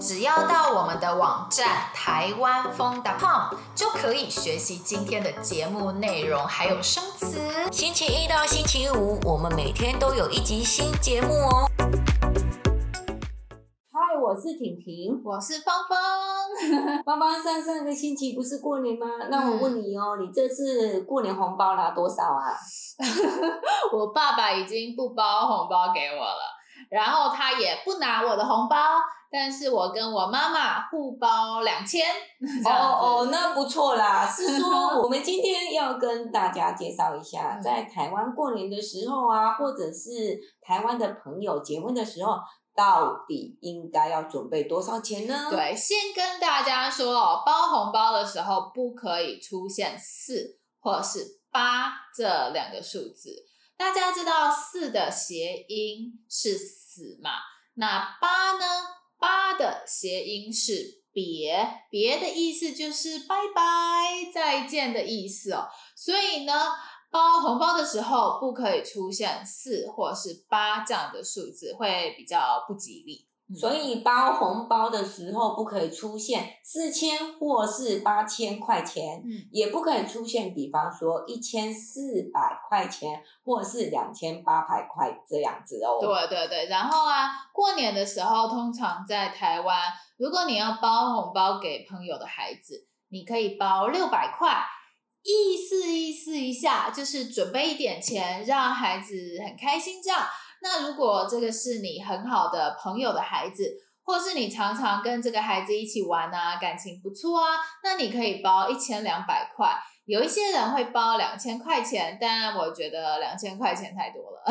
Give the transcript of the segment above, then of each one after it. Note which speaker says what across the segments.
Speaker 1: 只要到我们的网站台湾风 .com 就可以学习今天的节目内容，还有生词。
Speaker 2: 星期一到星期五，我们每天都有一集新节目哦。
Speaker 3: 嗨，我是婷婷，
Speaker 1: 我是芳芳。
Speaker 3: 芳芳，上上个星期不是过年吗？那我问你哦，嗯、你这次过年红包拿多少啊？
Speaker 1: 我爸爸已经不包红包给我了，然后他也不拿我的红包。但是我跟我妈妈互包两千
Speaker 3: 哦 哦，那不错啦。是说 我们今天要跟大家介绍一下，在台湾过年的时候啊，或者是台湾的朋友结婚的时候，到底应该要准备多少钱呢？
Speaker 1: 对，先跟大家说哦，包红包的时候不可以出现四或者是八这两个数字。大家知道四的谐音是死嘛？那八呢？八的谐音是别，别的意思就是拜拜、再见的意思哦。所以呢，包红包的时候不可以出现四或是八这样的数字，会比较不吉利。
Speaker 3: 所以包红包的时候不可以出现四千或是八千块钱，嗯，也不可以出现，比方说一千四百块钱或是两千八百块这样子哦。
Speaker 1: 对对对，然后啊，过年的时候通常在台湾，如果你要包红包给朋友的孩子，你可以包六百块，意思意思一下，就是准备一点钱，让孩子很开心这样。那如果这个是你很好的朋友的孩子，或是你常常跟这个孩子一起玩啊，感情不错啊，那你可以包一千两百块。有一些人会包两千块钱，但我觉得两千块钱太多了。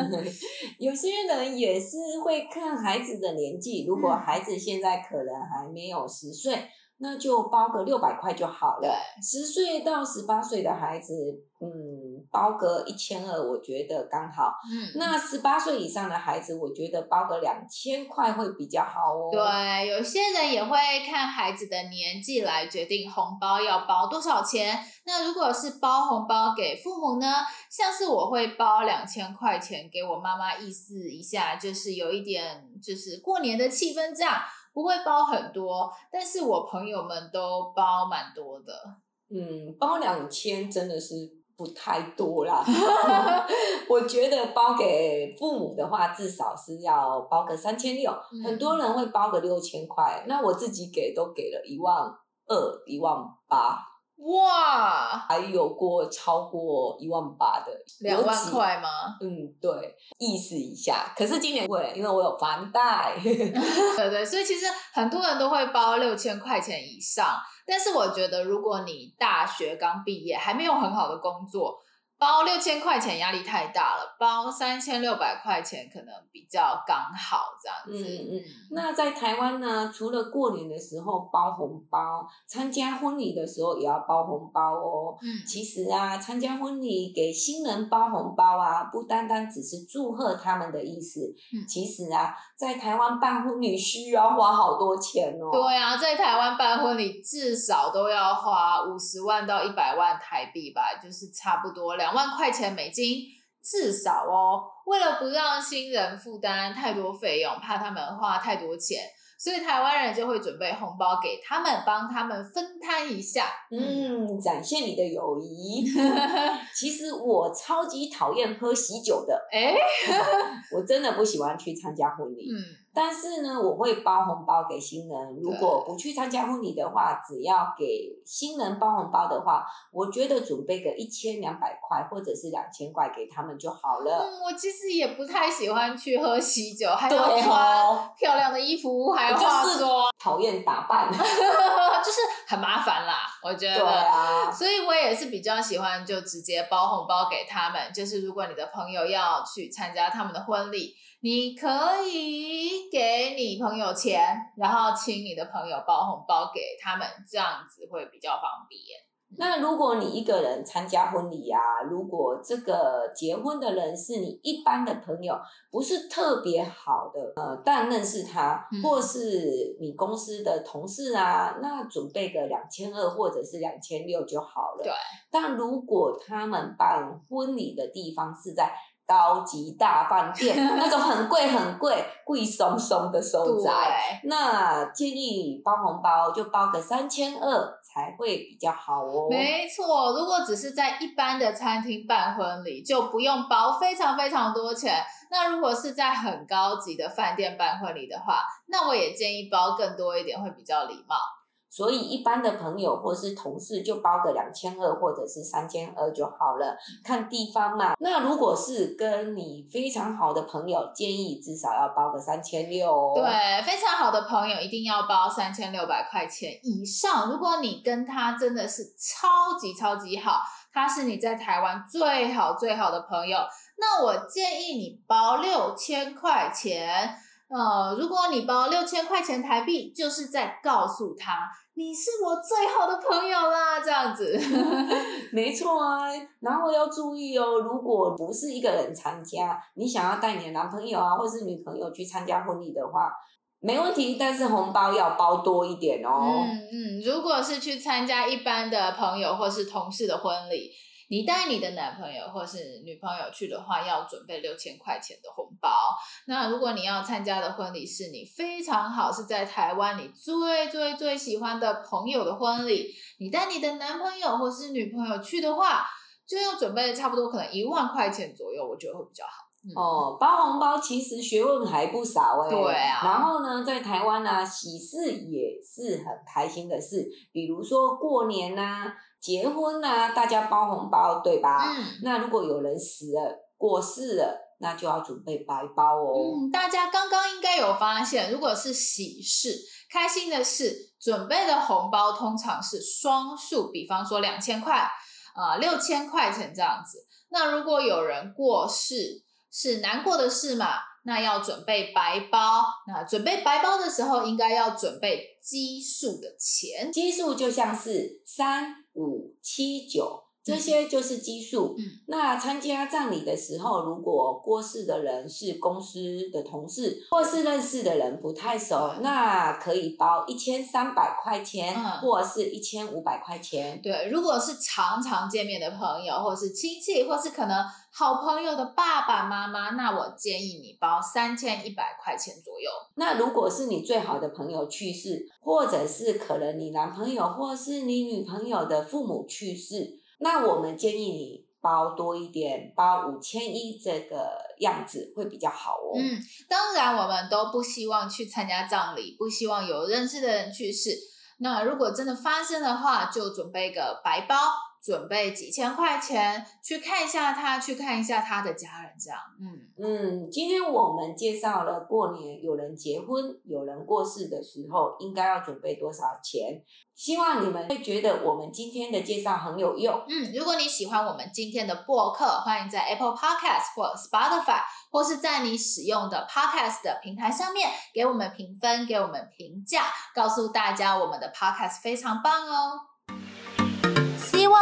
Speaker 3: 有些人也是会看孩子的年纪，如果孩子现在可能还没有十岁，那就包个六百块就好了。十岁到十八岁的孩子，嗯。包个一千二，我觉得刚好。嗯，那十八岁以上的孩子，我觉得包个两千块会比较好哦。
Speaker 1: 对，有些人也会看孩子的年纪来决定红包要包多少钱。那如果是包红包给父母呢？像是我会包两千块钱给我妈妈，意思一下就是有一点就是过年的气氛这样，不会包很多，但是我朋友们都包蛮多的。
Speaker 3: 嗯，包两千真的是。不太多啦，我觉得包给父母的话，至少是要包个三千六。很多人会包个六千块，那我自己给都给了一万二、一万八。
Speaker 1: 哇，
Speaker 3: 还有过超过一万八的，
Speaker 1: 两万块吗？
Speaker 3: 嗯，对，意思一下。可是今年不会，因为我有房贷。
Speaker 1: 对对，所以其实很多人都会包六千块钱以上。但是我觉得，如果你大学刚毕业，还没有很好的工作，包六千块钱压力太大了，包三千六百块钱可能比较刚好这样子。
Speaker 3: 嗯嗯。那在台湾呢，除了过年的时候包红包，参加婚礼的时候也要包红包哦。嗯。其实啊，参加婚礼给新人包红包啊，不单单只是祝贺他们的意思。嗯。其实啊，在台湾办婚礼需要花好多钱哦。
Speaker 1: 对啊，在台湾办婚礼至少都要花五十万到一百万台币吧，就是差不多两。两万块钱美金至少哦，为了不让新人负担太多费用，怕他们花太多钱，所以台湾人就会准备红包给他们，帮他们分摊一下，
Speaker 3: 嗯，展现你的友谊。其实我超级讨厌喝喜酒的，哎、欸，我真的不喜欢去参加婚礼。嗯。但是呢，我会包红包给新人。如果不去参加婚礼的话，只要给新人包红包的话，我觉得准备个一千两百块或者是两千块给他们就好了。
Speaker 1: 嗯，我其实也不太喜欢去喝喜酒，还要穿漂亮的衣服，还要化妆，
Speaker 3: 讨厌打扮，
Speaker 1: 就是很麻烦啦。我觉得，
Speaker 3: 对啊，
Speaker 1: 所以我也是比较喜欢就直接包红包给他们。就是如果你的朋友要去参加他们的婚礼。你可以给你朋友钱，然后请你的朋友包红包给他们，这样子会比较方便。
Speaker 3: 那如果你一个人参加婚礼啊，如果这个结婚的人是你一般的朋友，不是特别好的，呃，但认识他，或是你公司的同事啊，那准备个两千二或者是两千六就好了。
Speaker 1: 对。
Speaker 3: 但如果他们办婚礼的地方是在高级大饭店，那种很贵很贵、贵松松的收窄。那建议包红包就包个三千二才会比较好哦。
Speaker 1: 没错，如果只是在一般的餐厅办婚礼，就不用包非常非常多钱。那如果是在很高级的饭店办婚礼的话，那我也建议包更多一点，会比较礼貌。
Speaker 3: 所以一般的朋友或是同事就包个两千二或者是三千二就好了，看地方嘛。那如果是跟你非常好的朋友，建议至少要包个三千六哦。
Speaker 1: 对，非常好的朋友一定要包三千六百块钱以上。如果你跟他真的是超级超级好，他是你在台湾最好最好的朋友，那我建议你包六千块钱。呃，如果你包六千块钱台币，就是在告诉他你是我最好的朋友啦，这样子。
Speaker 3: 没错啊，然后要注意哦，如果不是一个人参加，你想要带你的男朋友啊，或是女朋友去参加婚礼的话，没问题，但是红包要包多一点哦。
Speaker 1: 嗯嗯，如果是去参加一般的朋友或是同事的婚礼。你带你的男朋友或是女朋友去的话，要准备六千块钱的红包。那如果你要参加的婚礼是你非常好，是在台湾你最最最喜欢的朋友的婚礼，你带你的男朋友或是女朋友去的话，就要准备差不多可能一万块钱左右，我觉得会比较好。
Speaker 3: 嗯、哦，包红包其实学问还不少哎。
Speaker 1: 对啊。
Speaker 3: 然后呢，在台湾呢、啊，喜事也是很开心的事，比如说过年呐、啊。结婚啊，大家包红包，对吧？嗯。那如果有人死了、过世了，那就要准备白包哦。
Speaker 1: 嗯，大家刚刚应该有发现，如果是喜事、开心的事，准备的红包通常是双数，比方说两千块啊、六千块钱这样子。那如果有人过世，是难过的事嘛，那要准备白包。那准备白包的时候，应该要准备奇数的钱。
Speaker 3: 奇数就像是三。五七九，这些就是基数。嗯，那参加葬礼的时候，如果过世的人是公司的同事，或是认识的人不太熟，那可以包一千三百块钱，嗯，或是一千五百块钱。
Speaker 1: 对，如果是常常见面的朋友，或是亲戚，或是可能好朋友的爸爸妈妈，那我建议你包三千一百块钱左右。
Speaker 3: 那如果是你最好的朋友去世，或者是可能你男朋友或是你女朋友的父母去世，那我们建议你包多一点，包五千一这个样子会比较好哦。
Speaker 1: 嗯，当然我们都不希望去参加葬礼，不希望有认识的人去世。那如果真的发生的话，就准备个白包。准备几千块钱去看一下他，去看一下他的家人，这样。嗯
Speaker 3: 嗯，今天我们介绍了过年有人结婚、有人过世的时候应该要准备多少钱。希望你们会觉得我们今天的介绍很有用。
Speaker 1: 嗯，如果你喜欢我们今天的播客，欢迎在 Apple Podcast 或 Spotify 或是在你使用的 Podcast 的平台上面给我们评分，给我们评价，告诉大家我们的 Podcast 非常棒哦。